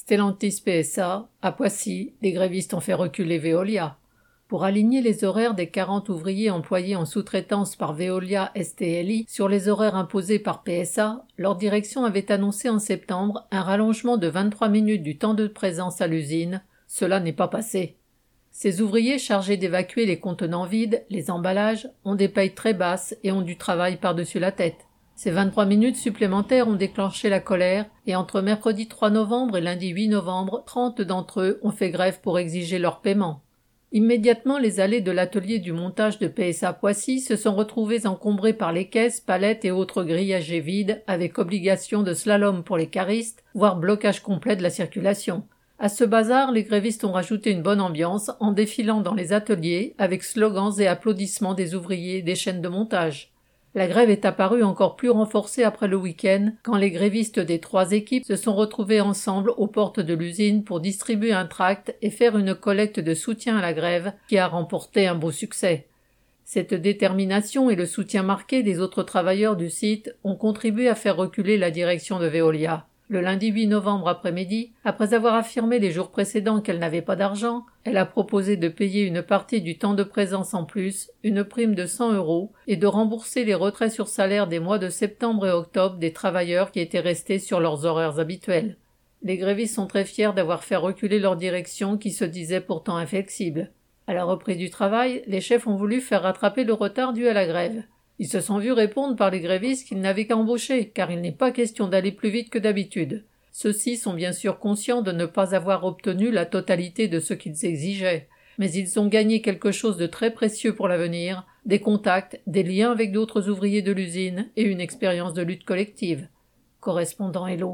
Stellantis PSA, à Poissy, les grévistes ont fait reculer Veolia. Pour aligner les horaires des 40 ouvriers employés en sous-traitance par Veolia STLI sur les horaires imposés par PSA, leur direction avait annoncé en septembre un rallongement de 23 minutes du temps de présence à l'usine. Cela n'est pas passé. Ces ouvriers chargés d'évacuer les contenants vides, les emballages, ont des payes très basses et ont du travail par-dessus la tête. Ces 23 minutes supplémentaires ont déclenché la colère et entre mercredi 3 novembre et lundi 8 novembre, 30 d'entre eux ont fait grève pour exiger leur paiement. Immédiatement, les allées de l'atelier du montage de PSA Poissy se sont retrouvées encombrées par les caisses, palettes et autres grillagés vides, avec obligation de slalom pour les caristes, voire blocage complet de la circulation. À ce bazar, les grévistes ont rajouté une bonne ambiance en défilant dans les ateliers avec slogans et applaudissements des ouvriers des chaînes de montage. La grève est apparue encore plus renforcée après le week-end, quand les grévistes des trois équipes se sont retrouvés ensemble aux portes de l'usine pour distribuer un tract et faire une collecte de soutien à la grève qui a remporté un beau succès. Cette détermination et le soutien marqué des autres travailleurs du site ont contribué à faire reculer la direction de Veolia. Le lundi 8 novembre après-midi, après avoir affirmé les jours précédents qu'elle n'avait pas d'argent, elle a proposé de payer une partie du temps de présence en plus, une prime de 100 euros, et de rembourser les retraits sur salaire des mois de septembre et octobre des travailleurs qui étaient restés sur leurs horaires habituels. Les grévistes sont très fiers d'avoir fait reculer leur direction qui se disait pourtant inflexible. À la reprise du travail, les chefs ont voulu faire rattraper le retard dû à la grève. Ils se sont vus répondre par les grévistes qu'ils n'avaient qu'à embaucher, car il n'est pas question d'aller plus vite que d'habitude. Ceux-ci sont bien sûr conscients de ne pas avoir obtenu la totalité de ce qu'ils exigeaient, mais ils ont gagné quelque chose de très précieux pour l'avenir, des contacts, des liens avec d'autres ouvriers de l'usine et une expérience de lutte collective. Correspondant Hello.